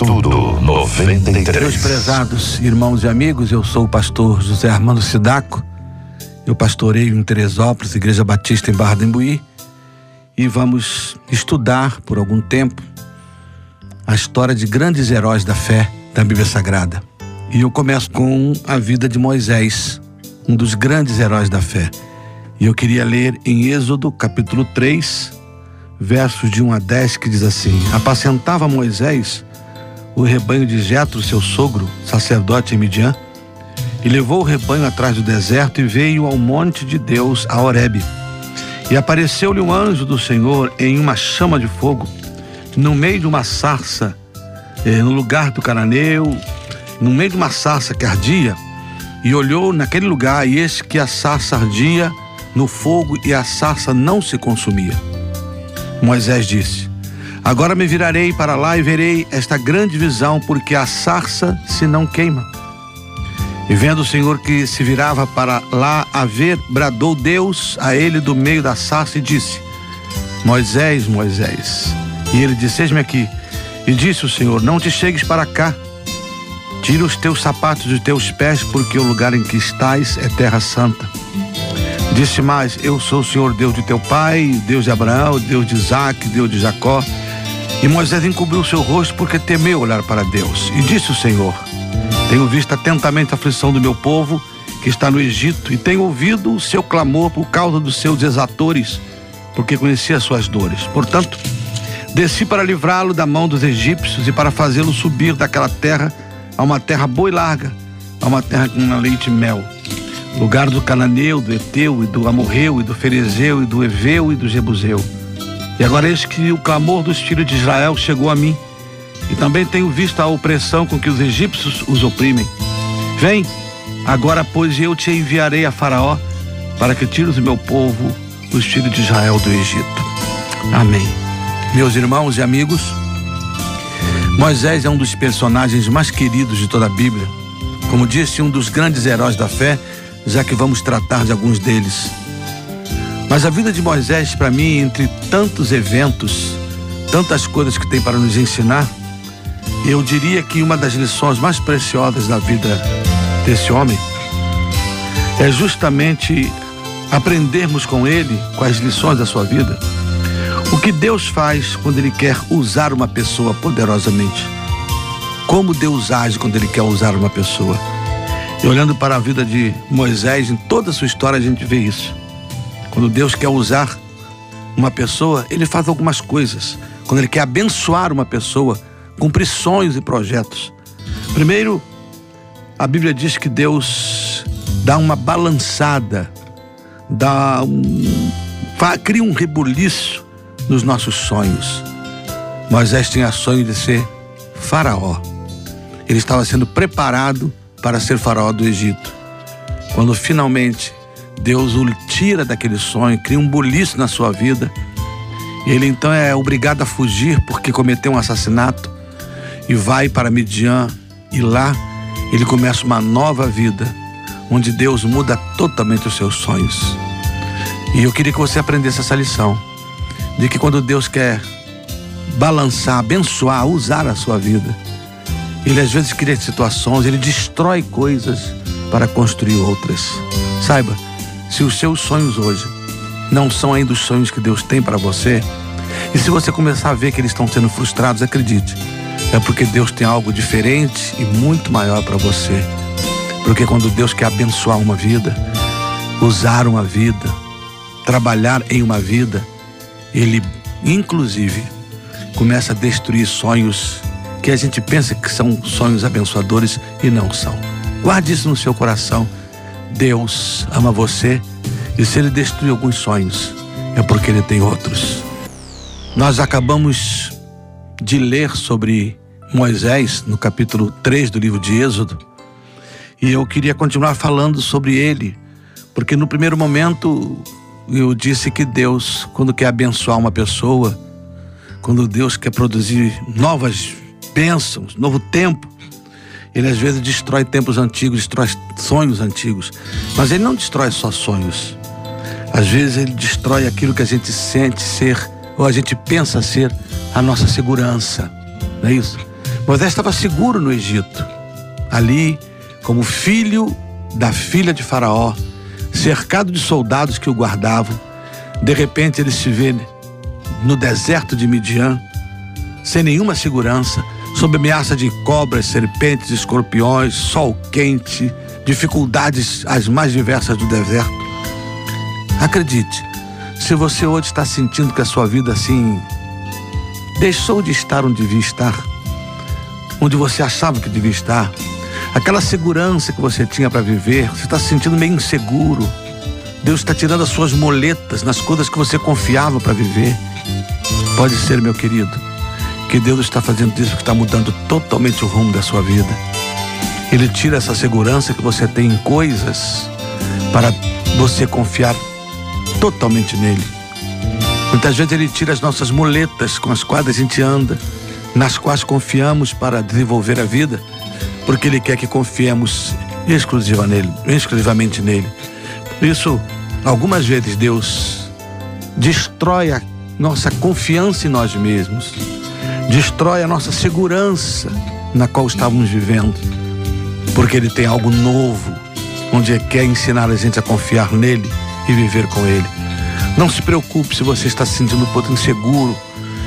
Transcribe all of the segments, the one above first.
Estudo 93. Meus prezados irmãos e amigos, eu sou o pastor José Armando Sidaco. Eu pastoreio em Teresópolis, Igreja Batista em Barra do Imbuí. E vamos estudar por algum tempo a história de grandes heróis da fé da Bíblia Sagrada. E eu começo com a vida de Moisés, um dos grandes heróis da fé. E eu queria ler em Êxodo, capítulo 3, versos de 1 a 10, que diz assim: Apacentava Moisés o rebanho de Jetro, seu sogro, sacerdote em Midian, e levou o rebanho atrás do deserto e veio ao monte de Deus, a Horebe. E apareceu-lhe um anjo do Senhor em uma chama de fogo, no meio de uma sarça, eh, no lugar do cananeu, no meio de uma sarça que ardia, e olhou naquele lugar, e eis que a sarça ardia no fogo e a sarça não se consumia. Moisés disse: Agora me virarei para lá e verei esta grande visão, porque a sarça se não queima. E vendo o Senhor que se virava para lá a ver, bradou Deus a ele do meio da sarça e disse: Moisés, Moisés. E ele disse: Eis-me aqui. E disse o Senhor: Não te chegues para cá. Tira os teus sapatos dos teus pés, porque o lugar em que estás é terra santa. Disse mais: Eu sou o Senhor Deus de teu pai, Deus de Abraão, Deus de Isaac, Deus de Jacó. E Moisés encobriu seu rosto porque temeu olhar para Deus. E disse o Senhor: Tenho visto atentamente a aflição do meu povo que está no Egito, e tenho ouvido o seu clamor por causa dos seus exatores, porque conhecia as suas dores. Portanto, desci para livrá-lo da mão dos egípcios e para fazê-lo subir daquela terra a uma terra boa e larga, a uma terra com leite e mel. Lugar do cananeu, do eteu e do amorreu e do ferezeu e do eveu e do jebuseu e agora eis que o clamor dos filhos de Israel chegou a mim, e também tenho visto a opressão com que os egípcios os oprimem. Vem, agora pois eu te enviarei a Faraó, para que tires o meu povo, os filhos de Israel do Egito. Amém. Meus irmãos e amigos, Moisés é um dos personagens mais queridos de toda a Bíblia. Como disse, um dos grandes heróis da fé, já que vamos tratar de alguns deles. Mas a vida de Moisés, para mim, entre tantos eventos, tantas coisas que tem para nos ensinar, eu diria que uma das lições mais preciosas da vida desse homem é justamente aprendermos com ele, com as lições da sua vida, o que Deus faz quando Ele quer usar uma pessoa poderosamente. Como Deus age quando Ele quer usar uma pessoa. E olhando para a vida de Moisés, em toda a sua história, a gente vê isso. Quando Deus quer usar uma pessoa, ele faz algumas coisas. Quando ele quer abençoar uma pessoa, cumprir sonhos e projetos. Primeiro, a Bíblia diz que Deus dá uma balançada, dá um, cria um rebuliço nos nossos sonhos. Moisés tinha sonho de ser faraó. Ele estava sendo preparado para ser faraó do Egito. Quando finalmente Deus o tira daquele sonho, cria um buliço na sua vida. Ele então é obrigado a fugir porque cometeu um assassinato e vai para Midian e lá ele começa uma nova vida, onde Deus muda totalmente os seus sonhos. E eu queria que você aprendesse essa lição, de que quando Deus quer balançar, abençoar, usar a sua vida, ele às vezes cria situações, ele destrói coisas para construir outras. Saiba, se os seus sonhos hoje não são ainda os sonhos que Deus tem para você, e se você começar a ver que eles estão sendo frustrados, acredite, é porque Deus tem algo diferente e muito maior para você. Porque quando Deus quer abençoar uma vida, usar uma vida, trabalhar em uma vida, Ele, inclusive, começa a destruir sonhos que a gente pensa que são sonhos abençoadores e não são. Guarde isso no seu coração Deus ama você e se Ele destruir alguns sonhos, é porque Ele tem outros. Nós acabamos de ler sobre Moisés no capítulo 3 do livro de Êxodo e eu queria continuar falando sobre ele, porque no primeiro momento eu disse que Deus, quando quer abençoar uma pessoa, quando Deus quer produzir novas bênçãos, novo tempo, ele às vezes destrói tempos antigos, destrói sonhos antigos. Mas ele não destrói só sonhos. Às vezes ele destrói aquilo que a gente sente ser, ou a gente pensa ser, a nossa segurança. Não é isso? Moisés estava seguro no Egito, ali, como filho da filha de Faraó, cercado de soldados que o guardavam. De repente ele se vê no deserto de Midian, sem nenhuma segurança, sob ameaça de cobras, serpentes, escorpiões, sol quente, dificuldades as mais diversas do deserto. Acredite, se você hoje está sentindo que a sua vida assim deixou de estar onde devia estar, onde você achava que devia estar, aquela segurança que você tinha para viver, você está se sentindo meio inseguro. Deus está tirando as suas moletas nas coisas que você confiava para viver. Pode ser, meu querido, que Deus está fazendo isso, que está mudando totalmente o rumo da sua vida. Ele tira essa segurança que você tem em coisas para você confiar totalmente nele. Muitas vezes ele tira as nossas muletas com as quais a gente anda, nas quais confiamos para desenvolver a vida, porque ele quer que confiemos exclusiva nele, exclusivamente nele. Por isso, algumas vezes Deus destrói a nossa confiança em nós mesmos, destrói a nossa segurança na qual estávamos vivendo, porque ele tem algo novo, onde ele quer ensinar a gente a confiar nele e viver com Ele. Não se preocupe se você está se sentindo um pouco inseguro,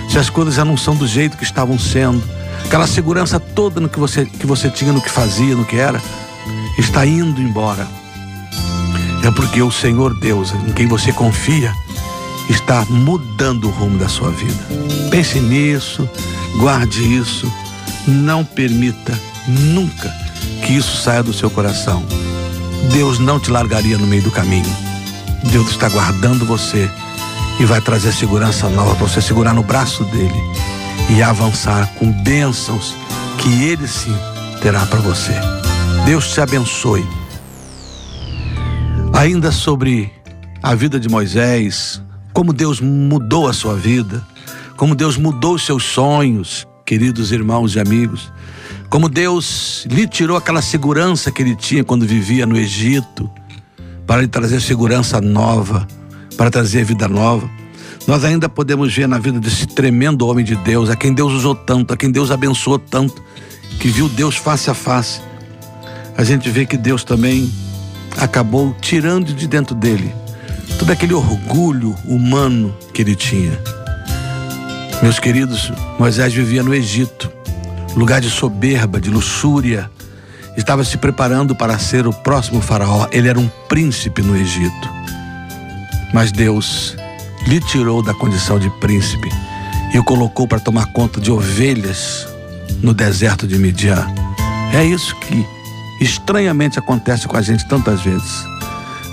se as coisas já não são do jeito que estavam sendo. Aquela segurança toda no que você, que você tinha, no que fazia, no que era, está indo embora. É porque o Senhor Deus, em quem você confia, está mudando o rumo da sua vida. Pense nisso, guarde isso, não permita nunca que isso saia do seu coração. Deus não te largaria no meio do caminho. Deus está guardando você e vai trazer segurança nova para você segurar no braço dele e avançar com bênçãos que ele sim terá para você. Deus te abençoe. Ainda sobre a vida de Moisés, como Deus mudou a sua vida, como Deus mudou os seus sonhos, queridos irmãos e amigos, como Deus lhe tirou aquela segurança que ele tinha quando vivia no Egito, para lhe trazer segurança nova, para trazer vida nova. Nós ainda podemos ver na vida desse tremendo homem de Deus, a quem Deus usou tanto, a quem Deus abençoou tanto, que viu Deus face a face. A gente vê que Deus também acabou tirando de dentro dele todo aquele orgulho humano que ele tinha. Meus queridos, Moisés vivia no Egito, lugar de soberba, de luxúria, estava se preparando para ser o próximo faraó. Ele era um príncipe no Egito. Mas Deus lhe tirou da condição de príncipe e o colocou para tomar conta de ovelhas no deserto de Midian. É isso que estranhamente acontece com a gente tantas vezes.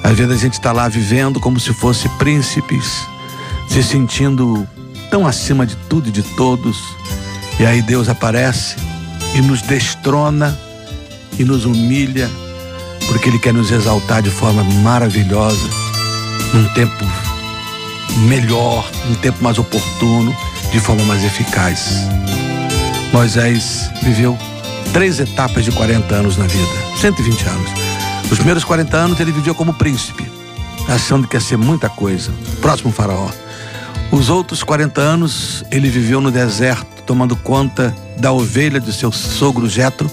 Às vezes a gente está lá vivendo como se fosse príncipes, se sentindo tão acima de tudo e de todos. E aí Deus aparece e nos destrona e nos humilha, porque Ele quer nos exaltar de forma maravilhosa, num tempo melhor, num tempo mais oportuno, de forma mais eficaz. Moisés viveu três etapas de 40 anos na vida, 120 anos. Os primeiros 40 anos ele viveu como príncipe, achando que ia ser muita coisa, próximo faraó. Os outros 40 anos ele viveu no deserto, tomando conta da ovelha de seu sogro Jetro,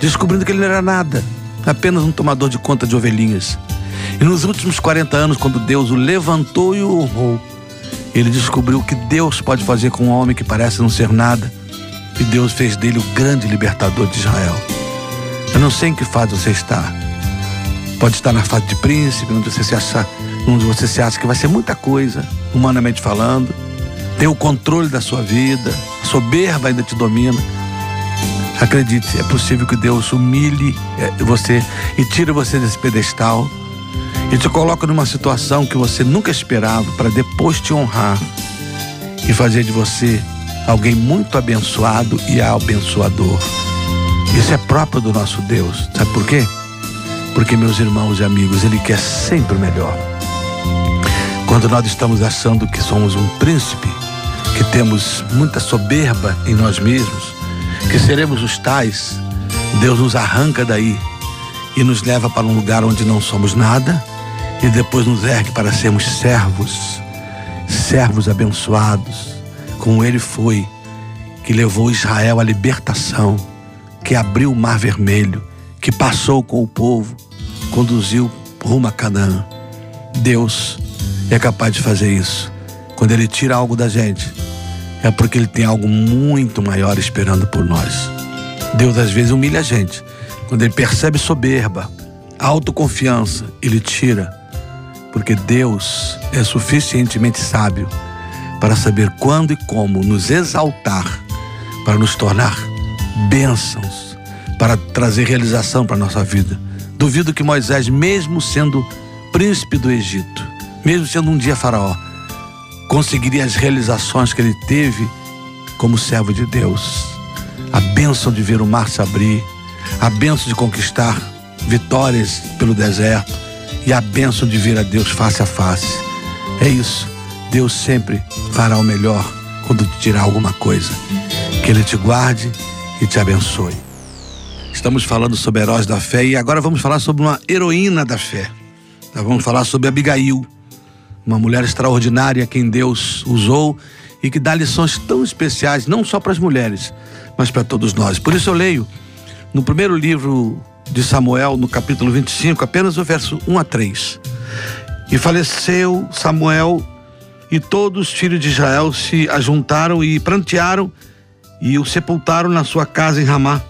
descobrindo que ele não era nada, apenas um tomador de conta de ovelhinhas. E nos últimos 40 anos, quando Deus o levantou e o honrou, ele descobriu que Deus pode fazer com um homem que parece não ser nada. E Deus fez dele o grande libertador de Israel. Eu não sei em que fase você está. Pode estar na fase de príncipe, onde você se acha, onde você se acha que vai ser muita coisa, humanamente falando. Tem o controle da sua vida, a soberba ainda te domina. Acredite, é possível que Deus humilhe é, você e tire você desse pedestal e te coloque numa situação que você nunca esperava para depois te honrar e fazer de você alguém muito abençoado e abençoador. Isso é próprio do nosso Deus. Sabe por quê? Porque, meus irmãos e amigos, Ele quer sempre o melhor. Quando nós estamos achando que somos um príncipe, que temos muita soberba em nós mesmos, que seremos os tais, Deus nos arranca daí e nos leva para um lugar onde não somos nada e depois nos ergue para sermos servos, servos abençoados, como ele foi, que levou Israel à libertação, que abriu o Mar Vermelho, que passou com o povo, conduziu rumo a Canaã. Deus é capaz de fazer isso. Quando Ele tira algo da gente, é porque Ele tem algo muito maior esperando por nós. Deus às vezes humilha a gente. Quando Ele percebe soberba, autoconfiança, Ele tira. Porque Deus é suficientemente sábio para saber quando e como nos exaltar, para nos tornar bênçãos, para trazer realização para a nossa vida. Duvido que Moisés, mesmo sendo príncipe do Egito, mesmo sendo um dia faraó, conseguiria as realizações que ele teve como servo de Deus. A bênção de ver o mar se abrir, a bênção de conquistar vitórias pelo deserto e a bênção de ver a Deus face a face. É isso. Deus sempre fará o melhor quando te tirar alguma coisa. Que Ele te guarde e te abençoe. Estamos falando sobre heróis da fé e agora vamos falar sobre uma heroína da fé. Nós vamos falar sobre Abigail, uma mulher extraordinária quem Deus usou e que dá lições tão especiais, não só para as mulheres, mas para todos nós. Por isso eu leio no primeiro livro de Samuel, no capítulo 25, apenas o verso 1 a 3. E faleceu Samuel e todos os filhos de Israel se ajuntaram e prantearam e o sepultaram na sua casa em Ramá.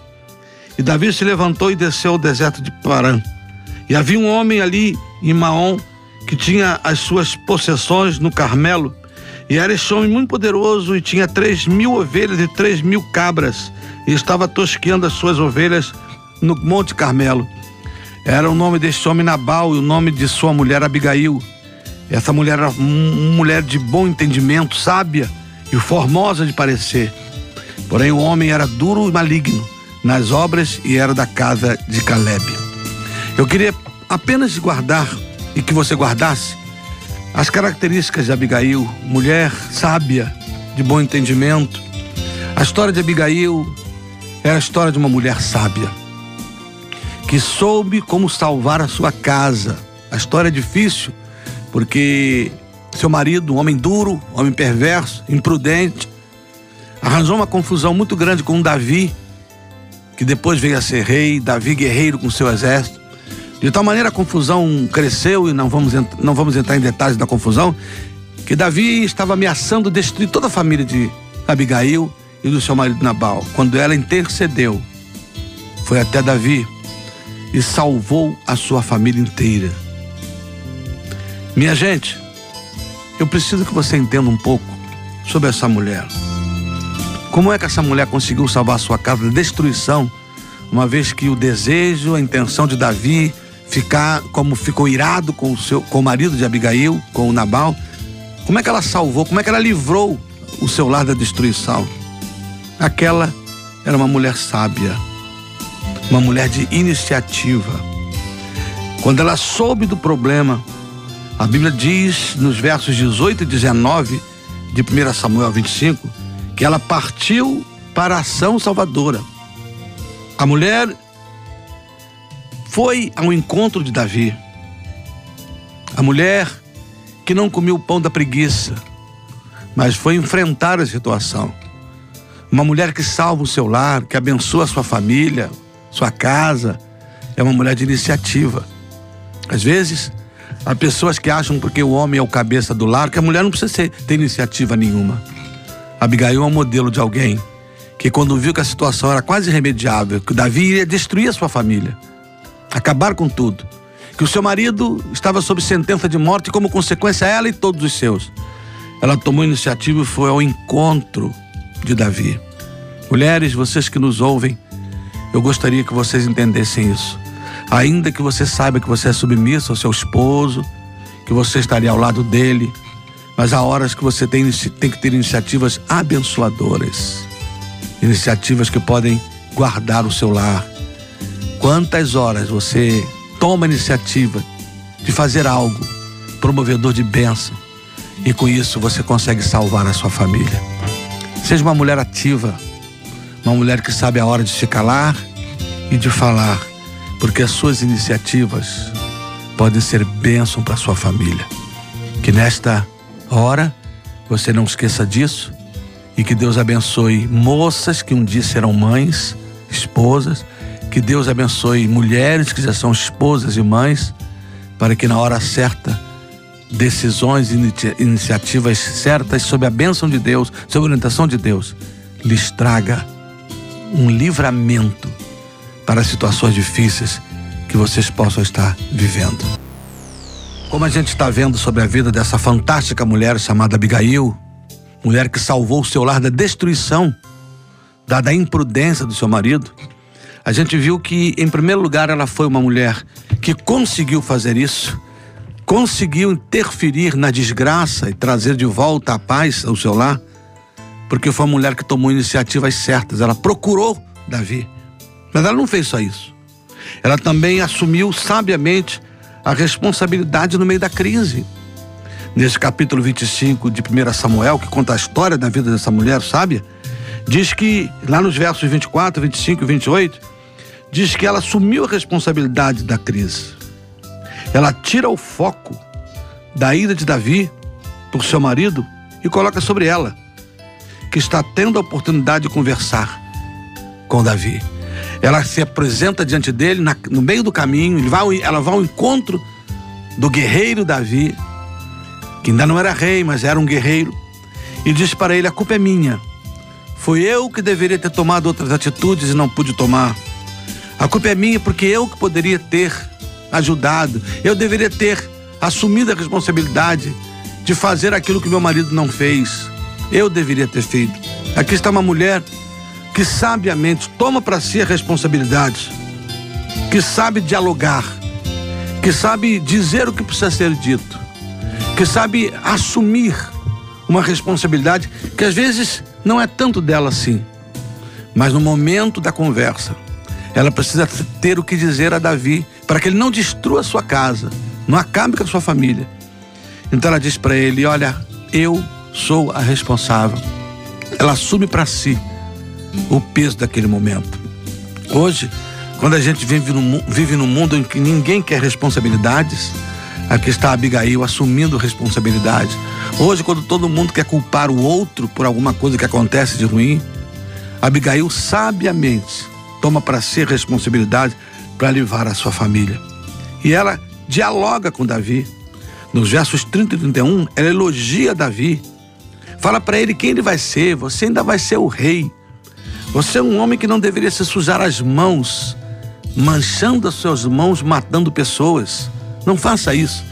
E Davi se levantou e desceu ao deserto de Parã. E havia um homem ali em Maom que tinha as suas possessões no Carmelo. E era esse homem muito poderoso e tinha três mil ovelhas e três mil cabras. E estava tosqueando as suas ovelhas no Monte Carmelo. Era o nome deste homem Nabal e o nome de sua mulher Abigail. Essa mulher era uma mulher de bom entendimento, sábia e formosa de parecer. Porém, o homem era duro e maligno nas obras e era da casa de Caleb. Eu queria apenas guardar e que você guardasse as características de Abigail, mulher sábia, de bom entendimento. A história de Abigail é a história de uma mulher sábia que soube como salvar a sua casa. A história é difícil porque seu marido, um homem duro, um homem perverso, imprudente, arranjou uma confusão muito grande com Davi, que depois veio a ser rei, Davi guerreiro com seu exército. De tal maneira a confusão cresceu, e não vamos, não vamos entrar em detalhes da confusão, que Davi estava ameaçando destruir toda a família de Abigail e do seu marido Nabal. Quando ela intercedeu, foi até Davi e salvou a sua família inteira. Minha gente, eu preciso que você entenda um pouco sobre essa mulher. Como é que essa mulher conseguiu salvar sua casa da destruição, uma vez que o desejo, a intenção de Davi ficar como ficou irado com o seu com o marido de Abigail, com o Nabal, como é que ela salvou, como é que ela livrou o seu lar da destruição? Aquela era uma mulher sábia, uma mulher de iniciativa. Quando ela soube do problema, a Bíblia diz nos versos 18 e 19 de 1 Samuel 25 que ela partiu para a ação salvadora. A mulher foi ao encontro de Davi. A mulher que não comeu o pão da preguiça, mas foi enfrentar a situação. Uma mulher que salva o seu lar, que abençoa a sua família, sua casa, é uma mulher de iniciativa. Às vezes, Há pessoas que acham porque o homem é o cabeça do lar que a mulher não precisa ter iniciativa nenhuma. Abigail é um modelo de alguém que quando viu que a situação era quase irremediável, que Davi iria destruir a sua família, acabar com tudo, que o seu marido estava sob sentença de morte e como consequência ela e todos os seus. Ela tomou iniciativa e foi ao encontro de Davi. Mulheres, vocês que nos ouvem, eu gostaria que vocês entendessem isso. Ainda que você saiba que você é submisso ao seu esposo, que você estaria ao lado dele, mas há horas que você tem, tem que ter iniciativas abençoadoras, iniciativas que podem guardar o seu lar. Quantas horas você toma a iniciativa de fazer algo promovedor de bênção e com isso você consegue salvar a sua família? Seja uma mulher ativa, uma mulher que sabe a hora de se calar e de falar porque as suas iniciativas podem ser bênção para sua família. Que nesta hora você não esqueça disso E que Deus abençoe moças que um dia serão mães, esposas. Que Deus abençoe mulheres que já são esposas e mães, para que na hora certa decisões e iniciativas certas sob a bênção de Deus, sob a orientação de Deus, lhes traga um livramento para situações difíceis que vocês possam estar vivendo. Como a gente está vendo sobre a vida dessa fantástica mulher chamada Abigail, mulher que salvou o seu lar da destruição, dada a imprudência do seu marido, a gente viu que, em primeiro lugar, ela foi uma mulher que conseguiu fazer isso, conseguiu interferir na desgraça e trazer de volta a paz ao seu lar, porque foi uma mulher que tomou iniciativas certas, ela procurou Davi. Mas ela não fez só isso. Ela também assumiu sabiamente a responsabilidade no meio da crise. Nesse capítulo 25 de 1 Samuel, que conta a história da vida dessa mulher sábia, diz que, lá nos versos 24, 25 e 28, diz que ela assumiu a responsabilidade da crise. Ela tira o foco da ira de Davi por seu marido e coloca sobre ela, que está tendo a oportunidade de conversar com Davi. Ela se apresenta diante dele na, no meio do caminho, vai, ela vai ao encontro do guerreiro Davi, que ainda não era rei, mas era um guerreiro, e diz para ele: A culpa é minha. Foi eu que deveria ter tomado outras atitudes e não pude tomar. A culpa é minha porque eu que poderia ter ajudado, eu deveria ter assumido a responsabilidade de fazer aquilo que meu marido não fez. Eu deveria ter feito. Aqui está uma mulher que sabiamente toma para si a responsabilidade, que sabe dialogar, que sabe dizer o que precisa ser dito, que sabe assumir uma responsabilidade que às vezes não é tanto dela assim, mas no momento da conversa, ela precisa ter o que dizer a Davi para que ele não destrua sua casa, não acabe com a sua família. Então ela diz para ele: Olha, eu sou a responsável. Ela assume para si o peso daquele momento. Hoje, quando a gente vive, no, vive num mundo em que ninguém quer responsabilidades, aqui está Abigail assumindo responsabilidade. Hoje, quando todo mundo quer culpar o outro por alguma coisa que acontece de ruim, Abigail sabiamente toma para si responsabilidade para livrar a sua família. E ela dialoga com Davi. Nos versos 30 e 31, ela elogia Davi. Fala para ele quem ele vai ser. Você ainda vai ser o rei. Você é um homem que não deveria se sujar as mãos, manchando as suas mãos, matando pessoas. Não faça isso.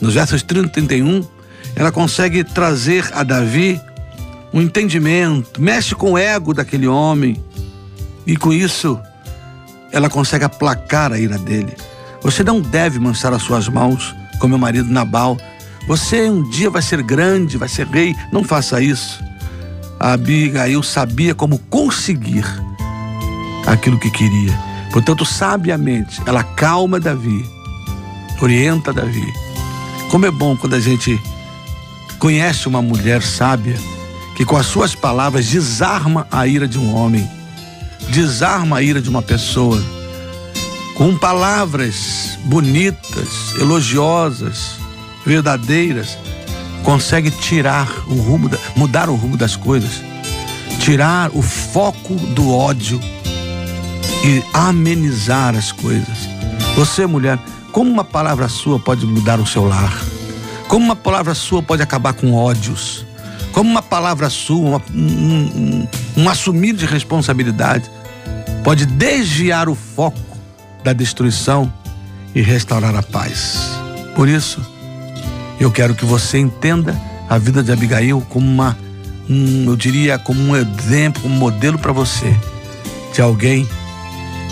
Nos versos 30 e 31, ela consegue trazer a Davi um entendimento, mexe com o ego daquele homem. E com isso, ela consegue aplacar a ira dele. Você não deve manchar as suas mãos, como meu marido Nabal. Você um dia vai ser grande, vai ser rei. Não faça isso. Abigail sabia como conseguir aquilo que queria. Portanto, sabiamente, ela calma Davi, orienta Davi. Como é bom quando a gente conhece uma mulher sábia que com as suas palavras desarma a ira de um homem, desarma a ira de uma pessoa, com palavras bonitas, elogiosas, verdadeiras consegue tirar o rumo, da, mudar o rumo das coisas, tirar o foco do ódio e amenizar as coisas. Você, mulher, como uma palavra sua pode mudar o seu lar? Como uma palavra sua pode acabar com ódios? Como uma palavra sua, uma, um, um, um assumir de responsabilidade, pode desviar o foco da destruição e restaurar a paz? Por isso, eu quero que você entenda a vida de Abigail como uma, um, eu diria, como um exemplo, um modelo para você de alguém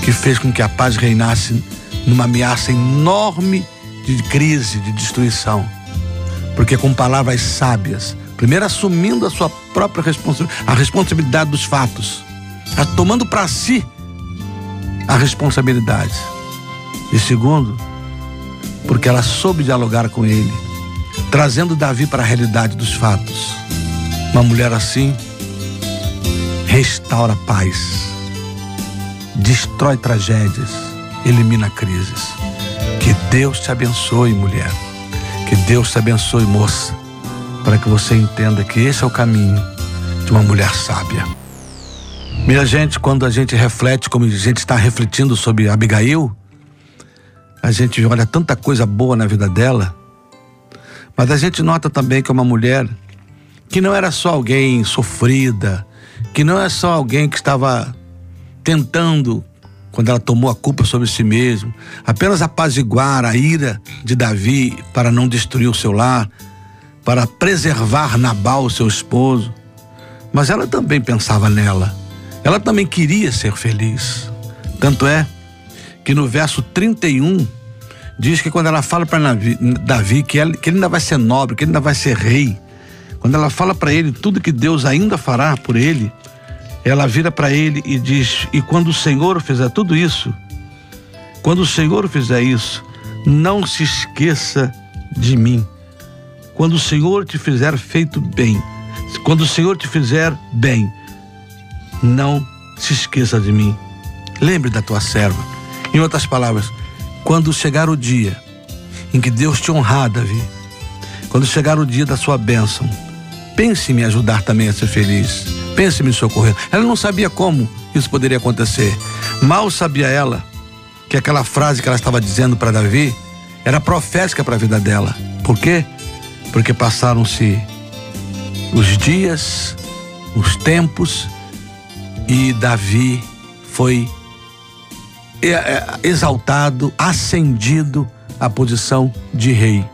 que fez com que a paz reinasse numa ameaça enorme de crise, de destruição. Porque com palavras sábias, primeiro assumindo a sua própria responsabilidade, a responsabilidade dos fatos, tomando para si a responsabilidade. E segundo, porque ela soube dialogar com ele trazendo Davi para a realidade dos fatos. Uma mulher assim restaura paz, destrói tragédias, elimina crises. Que Deus te abençoe, mulher. Que Deus te abençoe, moça, para que você entenda que esse é o caminho de uma mulher sábia. Minha gente, quando a gente reflete, como a gente está refletindo sobre Abigail, a gente olha tanta coisa boa na vida dela, mas a gente nota também que é uma mulher que não era só alguém sofrida, que não é só alguém que estava tentando, quando ela tomou a culpa sobre si mesmo, apenas apaziguar a ira de Davi para não destruir o seu lar, para preservar Nabal, seu esposo. Mas ela também pensava nela. Ela também queria ser feliz. Tanto é que no verso 31 diz que quando ela fala para Davi que, que ele ainda vai ser nobre, que ele ainda vai ser rei, quando ela fala para ele tudo que Deus ainda fará por ele, ela vira para ele e diz: E quando o Senhor fizer tudo isso, quando o Senhor fizer isso, não se esqueça de mim. Quando o Senhor te fizer feito bem, quando o Senhor te fizer bem, não se esqueça de mim. Lembre da tua serva. Em outras palavras, quando chegar o dia em que Deus te honrar, Davi, quando chegar o dia da sua bênção, Pense em me ajudar também a ser feliz. Pense em me socorrer. Ela não sabia como isso poderia acontecer. Mal sabia ela que aquela frase que ela estava dizendo para Davi era profética para a vida dela. Por quê? Porque passaram-se os dias, os tempos e Davi foi exaltado, ascendido à posição de rei.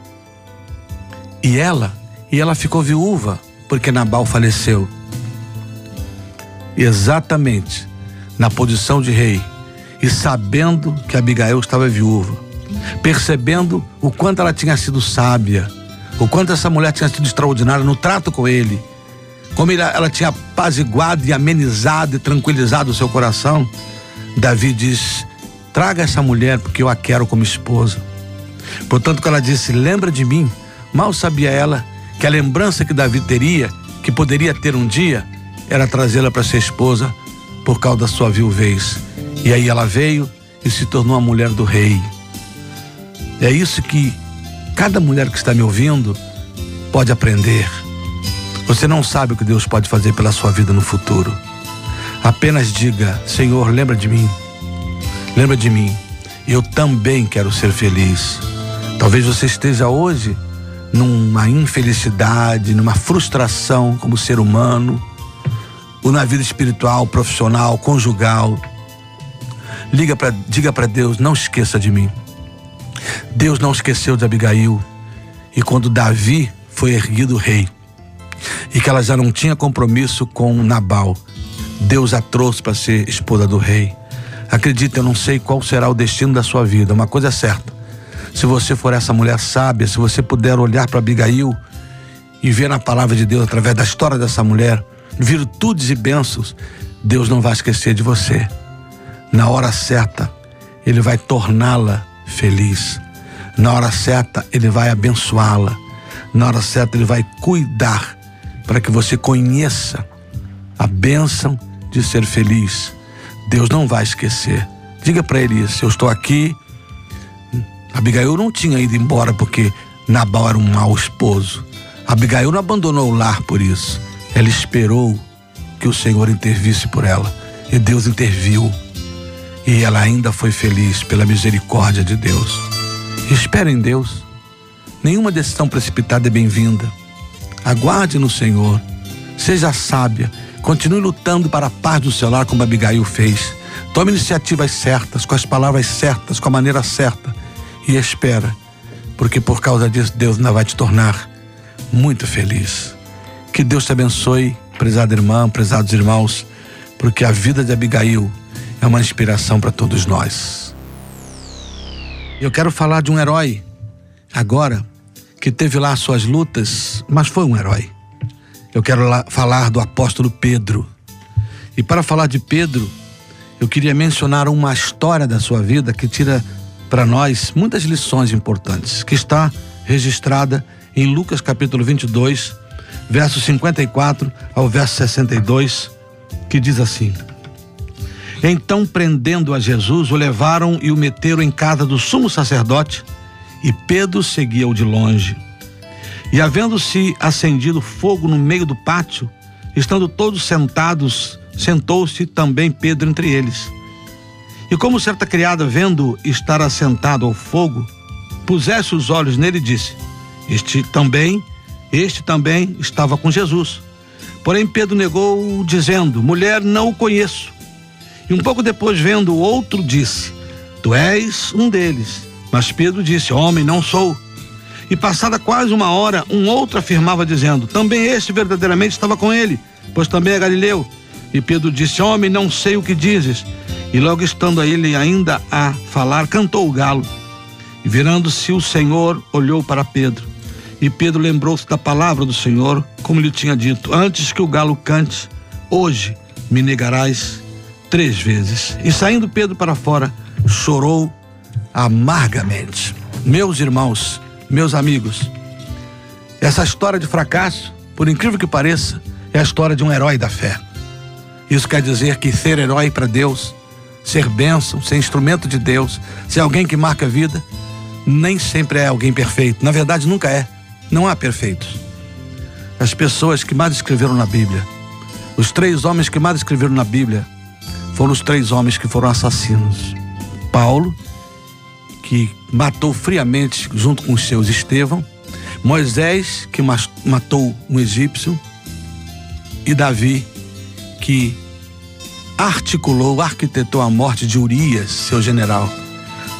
E ela, e ela ficou viúva porque Nabal faleceu. Exatamente na posição de rei e sabendo que Abigail estava viúva, percebendo o quanto ela tinha sido sábia, o quanto essa mulher tinha sido extraordinária no trato com ele, como ela tinha apaziguado e amenizado e tranquilizado o seu coração, Davi diz: traga essa mulher porque eu a quero como esposa. Portanto, quando ela disse: lembra de mim, mal sabia ela que a lembrança que Davi teria, que poderia ter um dia, era trazê-la para ser esposa por causa da sua viuvez. E aí ela veio e se tornou a mulher do rei. É isso que cada mulher que está me ouvindo pode aprender. Você não sabe o que Deus pode fazer pela sua vida no futuro. Apenas diga: Senhor, lembra de mim. Lembra de mim. Eu também quero ser feliz. Talvez você esteja hoje numa infelicidade, numa frustração como ser humano, ou na vida espiritual, profissional, conjugal. Liga para, diga para Deus, não esqueça de mim. Deus não esqueceu de Abigail. E quando Davi foi erguido rei, e que ela já não tinha compromisso com Nabal, Deus a trouxe para ser esposa do rei. Acredita, eu não sei qual será o destino da sua vida. Uma coisa é certa: se você for essa mulher sábia, se você puder olhar para Abigail e ver na palavra de Deus, através da história dessa mulher, virtudes e bênçãos, Deus não vai esquecer de você. Na hora certa, Ele vai torná-la feliz. Na hora certa, Ele vai abençoá-la. Na hora certa, Ele vai cuidar para que você conheça a bênção de ser feliz. Deus não vai esquecer. Diga para ele isso: eu estou aqui Abigail não tinha ido embora porque Nabal era um mau esposo. Abigail não abandonou o lar por isso. Ela esperou que o Senhor intervisse por ela. E Deus interviu. E ela ainda foi feliz pela misericórdia de Deus. Espere em Deus. Nenhuma decisão precipitada é bem-vinda. Aguarde no Senhor. Seja sábia. Continue lutando para a paz do seu lar como Abigail fez. Tome iniciativas certas, com as palavras certas, com a maneira certa e espera, porque por causa disso Deus ainda vai te tornar muito feliz. Que Deus te abençoe, prezada irmã, prezados irmãos, porque a vida de Abigail é uma inspiração para todos nós. Eu quero falar de um herói agora que teve lá suas lutas, mas foi um herói. Eu quero falar do apóstolo Pedro. E para falar de Pedro, eu queria mencionar uma história da sua vida que tira para nós muitas lições importantes, que está registrada em Lucas capítulo 22, verso 54 ao verso 62, que diz assim: Então, prendendo a Jesus, o levaram e o meteram em casa do sumo sacerdote, e Pedro seguia-o de longe. E havendo-se acendido fogo no meio do pátio, Estando todos sentados, sentou-se também Pedro entre eles. E como certa criada, vendo estar assentado ao fogo, pusesse os olhos nele e disse: Este também, este também estava com Jesus. Porém, Pedro negou, dizendo: Mulher, não o conheço. E um pouco depois, vendo o outro, disse: Tu és um deles. Mas Pedro disse: Homem, não sou. E passada quase uma hora, um outro afirmava, dizendo: Também este verdadeiramente estava com ele, pois também é galileu. E Pedro disse: Homem, não sei o que dizes. E logo estando ele ainda a falar, cantou o galo. E virando-se o Senhor, olhou para Pedro. E Pedro lembrou-se da palavra do Senhor, como lhe tinha dito: Antes que o galo cante, hoje me negarás três vezes. E saindo Pedro para fora, chorou amargamente. Meus irmãos, meus amigos, essa história de fracasso, por incrível que pareça, é a história de um herói da fé. Isso quer dizer que ser herói para Deus, ser bênção, ser instrumento de Deus, ser alguém que marca a vida, nem sempre é alguém perfeito. Na verdade, nunca é. Não há perfeitos. As pessoas que mais escreveram na Bíblia, os três homens que mais escreveram na Bíblia, foram os três homens que foram assassinos. Paulo, que matou friamente junto com os seus Estevão, Moisés, que matou um egípcio, e Davi, que articulou, arquitetou a morte de Urias, seu general.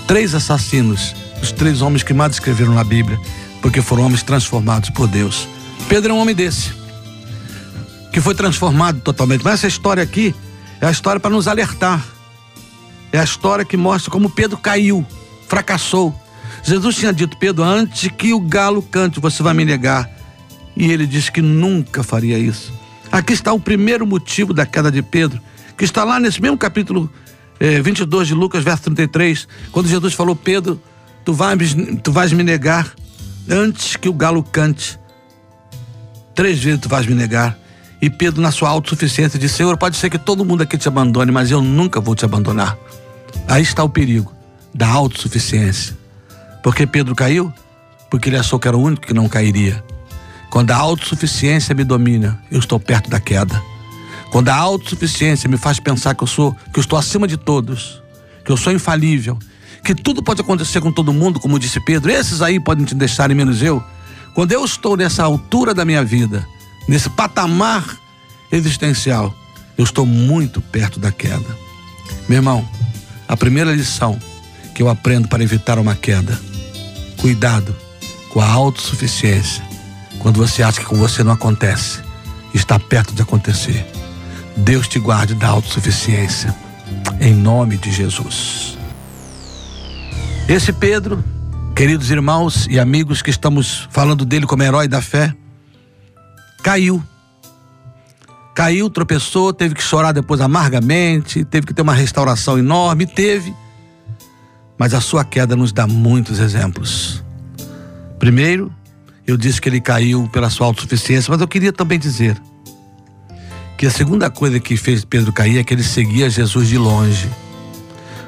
Três assassinos, os três homens que mais escreveram na Bíblia, porque foram homens transformados por Deus. Pedro é um homem desse, que foi transformado totalmente. Mas essa história aqui é a história para nos alertar. É a história que mostra como Pedro caiu, fracassou. Jesus tinha dito, Pedro, antes que o galo cante, você vai me negar. E ele disse que nunca faria isso. Aqui está o primeiro motivo da queda de Pedro, que está lá nesse mesmo capítulo eh, 22 de Lucas, verso 33, quando Jesus falou: Pedro, tu vais, tu vais me negar antes que o galo cante. Três vezes tu vais me negar. E Pedro, na sua autossuficiência, disse: Senhor, pode ser que todo mundo aqui te abandone, mas eu nunca vou te abandonar. Aí está o perigo da autossuficiência. Porque Pedro caiu? Porque ele achou que era o único que não cairia. Quando a autossuficiência me domina, eu estou perto da queda. Quando a autossuficiência me faz pensar que eu sou, que eu estou acima de todos, que eu sou infalível, que tudo pode acontecer com todo mundo, como disse Pedro, esses aí podem te deixar menos eu. Quando eu estou nessa altura da minha vida, nesse patamar existencial, eu estou muito perto da queda. Meu irmão, a primeira lição que eu aprendo para evitar uma queda: cuidado com a autossuficiência. Quando você acha que com você não acontece, está perto de acontecer. Deus te guarde da autossuficiência. Em nome de Jesus. Esse Pedro, queridos irmãos e amigos que estamos falando dele como herói da fé, caiu. Caiu, tropeçou, teve que chorar depois amargamente, teve que ter uma restauração enorme, teve. Mas a sua queda nos dá muitos exemplos. Primeiro, eu disse que ele caiu pela sua autossuficiência, mas eu queria também dizer que a segunda coisa que fez Pedro cair é que ele seguia Jesus de longe.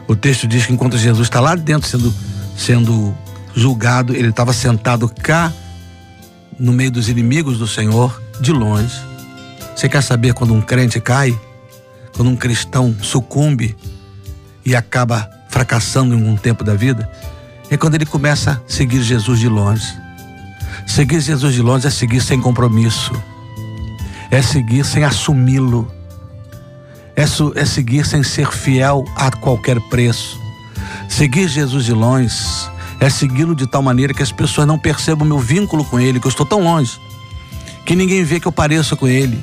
O texto diz que enquanto Jesus está lá dentro sendo, sendo julgado, ele estava sentado cá no meio dos inimigos do Senhor, de longe. Você quer saber quando um crente cai? Quando um cristão sucumbe e acaba fracassando em um tempo da vida? É quando ele começa a seguir Jesus de longe. Seguir Jesus de longe é seguir sem compromisso, é seguir sem assumi-lo, é, é seguir sem ser fiel a qualquer preço. Seguir Jesus de longe é segui-lo de tal maneira que as pessoas não percebam meu vínculo com ele, que eu estou tão longe, que ninguém vê que eu pareço com ele,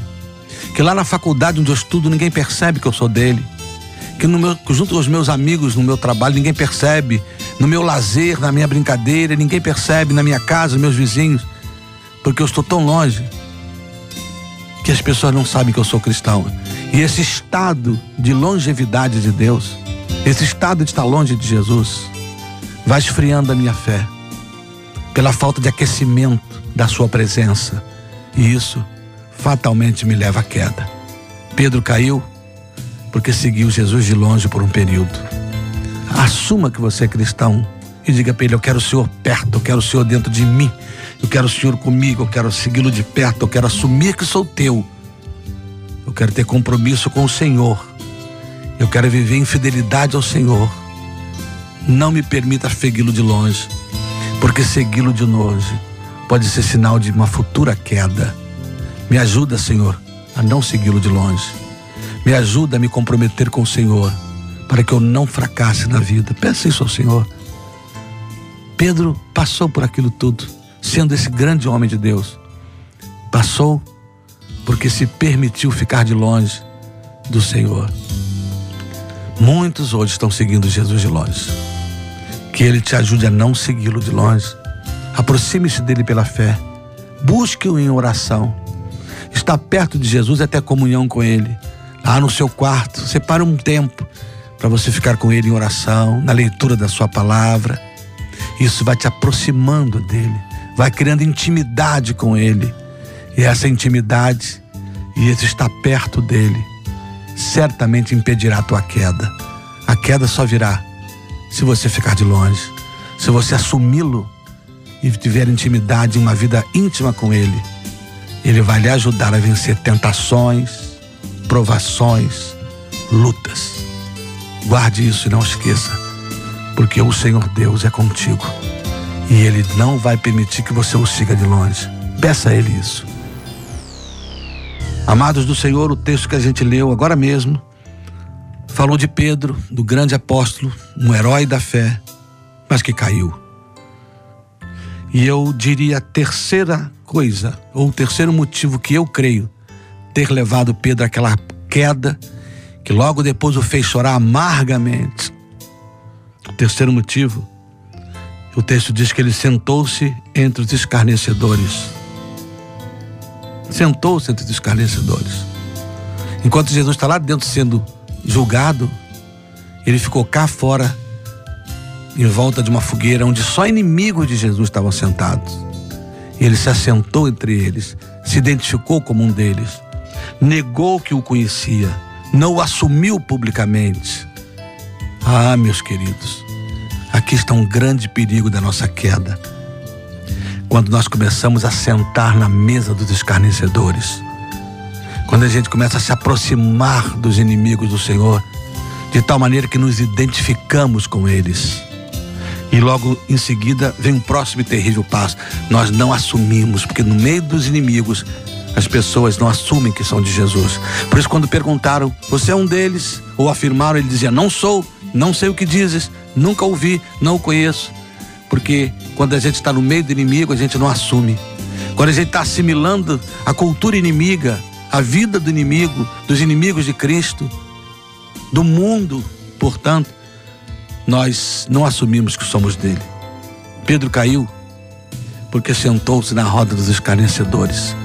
que lá na faculdade onde eu estudo ninguém percebe que eu sou dele, que no meu, junto com os meus amigos no meu trabalho ninguém percebe, no meu lazer, na minha brincadeira, ninguém percebe, na minha casa, meus vizinhos, porque eu estou tão longe que as pessoas não sabem que eu sou cristão. E esse estado de longevidade de Deus, esse estado de estar longe de Jesus, vai esfriando a minha fé pela falta de aquecimento da sua presença. E isso fatalmente me leva à queda. Pedro caiu porque seguiu Jesus de longe por um período. Assuma que você é cristão e diga para ele: Eu quero o Senhor perto, eu quero o Senhor dentro de mim, eu quero o Senhor comigo, eu quero segui-lo de perto, eu quero assumir que sou teu. quero ter compromisso com o Senhor. Eu quero viver em fidelidade ao Senhor. Não me permita segui-lo de longe, porque segui-lo de longe pode ser sinal de uma futura queda. Me ajuda, Senhor, a não segui-lo de longe. Me ajuda a me comprometer com o Senhor, para que eu não fracasse na vida. Peça isso ao Senhor. Pedro passou por aquilo tudo, sendo esse grande homem de Deus. Passou porque se permitiu ficar de longe do Senhor. Muitos hoje estão seguindo Jesus de longe. Que Ele te ajude a não segui-lo de longe. Aproxime-se dele pela fé. Busque-o em oração. Estar perto de Jesus é ter comunhão com Ele. Lá no seu quarto, separe um tempo para você ficar com Ele em oração, na leitura da Sua palavra. Isso vai te aproximando dele, vai criando intimidade com Ele. E essa intimidade e esse estar perto dele certamente impedirá a tua queda. A queda só virá se você ficar de longe, se você assumi-lo e tiver intimidade, uma vida íntima com ele. Ele vai lhe ajudar a vencer tentações, provações, lutas. Guarde isso e não esqueça, porque o Senhor Deus é contigo e ele não vai permitir que você o siga de longe. Peça a ele isso. Amados do Senhor, o texto que a gente leu agora mesmo falou de Pedro, do grande apóstolo, um herói da fé, mas que caiu. E eu diria a terceira coisa, ou o terceiro motivo que eu creio ter levado Pedro àquela queda, que logo depois o fez chorar amargamente. O terceiro motivo, o texto diz que ele sentou-se entre os escarnecedores sentou-se entre os escarnecedores. Enquanto Jesus está lá dentro sendo julgado, ele ficou cá fora, em volta de uma fogueira, onde só inimigos de Jesus estavam sentados. E ele se assentou entre eles, se identificou como um deles, negou que o conhecia, não o assumiu publicamente. Ah, meus queridos, aqui está um grande perigo da nossa queda quando nós começamos a sentar na mesa dos escarnecedores, quando a gente começa a se aproximar dos inimigos do Senhor, de tal maneira que nos identificamos com eles. E logo em seguida vem um próximo e terrível passo. Nós não assumimos, porque no meio dos inimigos as pessoas não assumem que são de Jesus. Por isso, quando perguntaram, você é um deles? Ou afirmaram, ele dizia, não sou, não sei o que dizes, nunca ouvi, não o conheço. Porque quando a gente está no meio do inimigo, a gente não assume. Quando a gente está assimilando a cultura inimiga, a vida do inimigo, dos inimigos de Cristo, do mundo, portanto, nós não assumimos que somos dele. Pedro caiu porque sentou-se na roda dos escarnecedores.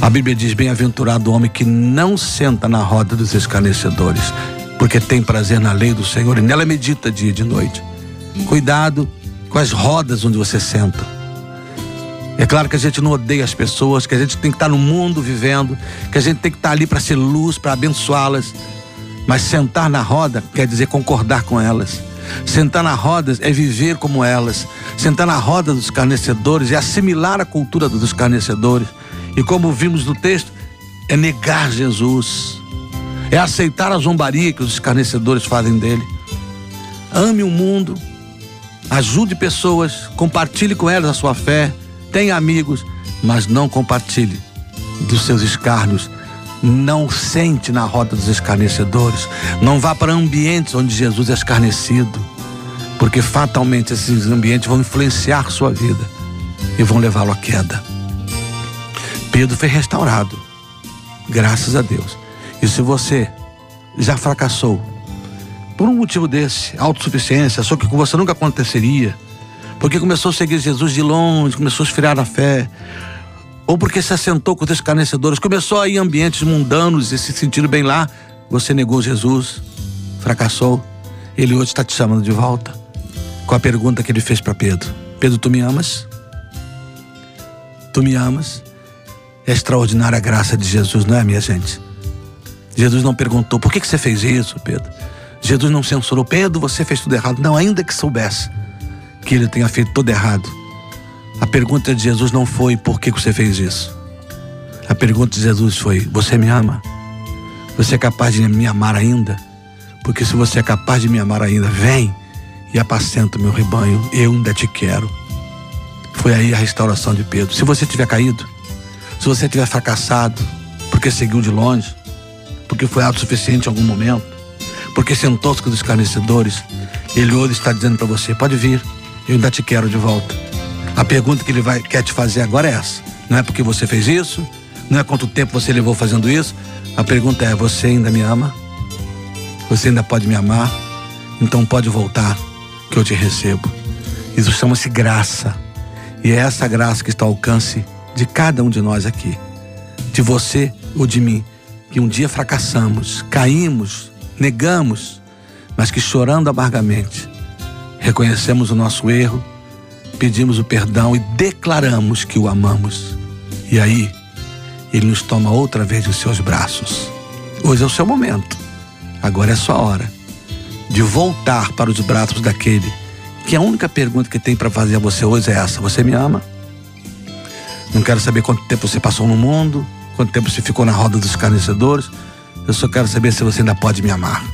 A Bíblia diz: Bem-aventurado o homem que não senta na roda dos escarnecedores, porque tem prazer na lei do Senhor e nela medita dia e de noite. Cuidado com as rodas onde você senta. É claro que a gente não odeia as pessoas, que a gente tem que estar no mundo vivendo, que a gente tem que estar ali para ser luz, para abençoá-las. Mas sentar na roda quer dizer concordar com elas. Sentar na roda é viver como elas. Sentar na roda dos escarnecedores é assimilar a cultura dos escarnecedores. E como vimos no texto, é negar Jesus. É aceitar a zombaria que os escarnecedores fazem dele. Ame o mundo, Ajude pessoas, compartilhe com elas a sua fé, tenha amigos, mas não compartilhe dos seus escárnios. Não sente na roda dos escarnecedores. Não vá para ambientes onde Jesus é escarnecido, porque fatalmente esses ambientes vão influenciar sua vida e vão levá-lo à queda. Pedro foi restaurado, graças a Deus. E se você já fracassou, por um motivo desse, autossuficiência, achou que com você nunca aconteceria, porque começou a seguir Jesus de longe, começou a esfriar na fé, ou porque se assentou com os escarnecedores, começou a ir em ambientes mundanos e se sentir bem lá, você negou Jesus, fracassou, ele hoje está te chamando de volta, com a pergunta que ele fez para Pedro: Pedro, tu me amas? Tu me amas? É extraordinária a graça de Jesus, não é, minha gente? Jesus não perguntou: por que, que você fez isso, Pedro? Jesus não censurou, Pedro, você fez tudo errado. Não, ainda que soubesse que ele tenha feito tudo errado. A pergunta de Jesus não foi por que você fez isso. A pergunta de Jesus foi: Você me ama? Você é capaz de me amar ainda? Porque se você é capaz de me amar ainda, vem e apacenta o meu rebanho, eu ainda te quero. Foi aí a restauração de Pedro. Se você tiver caído, se você tiver fracassado, porque seguiu de longe, porque foi autossuficiente em algum momento, porque sentou-se com os escarnecedores, ele hoje está dizendo para você: pode vir, eu ainda te quero de volta. A pergunta que ele vai, quer te fazer agora é essa: não é porque você fez isso, não é quanto tempo você levou fazendo isso. A pergunta é: você ainda me ama? Você ainda pode me amar? Então pode voltar, que eu te recebo. Isso chama-se graça. E é essa graça que está ao alcance de cada um de nós aqui, de você ou de mim, que um dia fracassamos, caímos, negamos, mas que chorando amargamente, reconhecemos o nosso erro, pedimos o perdão e declaramos que o amamos. E aí, ele nos toma outra vez em seus braços. Hoje é o seu momento. Agora é a sua hora de voltar para os braços daquele que a única pergunta que tem para fazer a você hoje é essa: Você me ama? Não quero saber quanto tempo você passou no mundo, quanto tempo você ficou na roda dos escarnecedores. Eu só quero saber se você ainda pode me amar.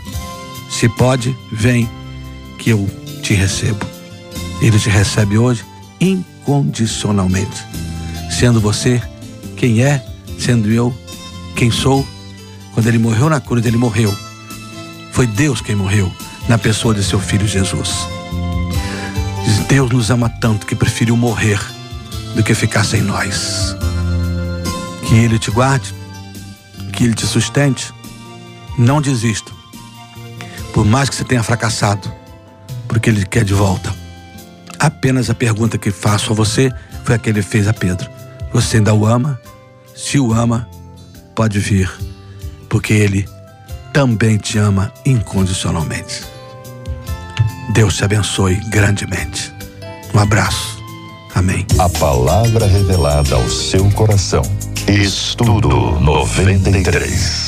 Se pode, vem que eu te recebo. Ele te recebe hoje incondicionalmente, sendo você quem é sendo eu quem sou. Quando ele morreu na cruz, ele morreu. Foi Deus quem morreu na pessoa de seu filho Jesus. Deus nos ama tanto que preferiu morrer do que ficar sem nós. Que Ele te guarde, que Ele te sustente. Não desista. Por mais que você tenha fracassado, porque Ele quer de volta. Apenas a pergunta que faço a você foi a que Ele fez a Pedro. Você ainda o ama? Se o ama, pode vir, porque Ele também te ama incondicionalmente. Deus te abençoe grandemente. Um abraço. Amém. A palavra revelada ao seu coração. Estudo 93.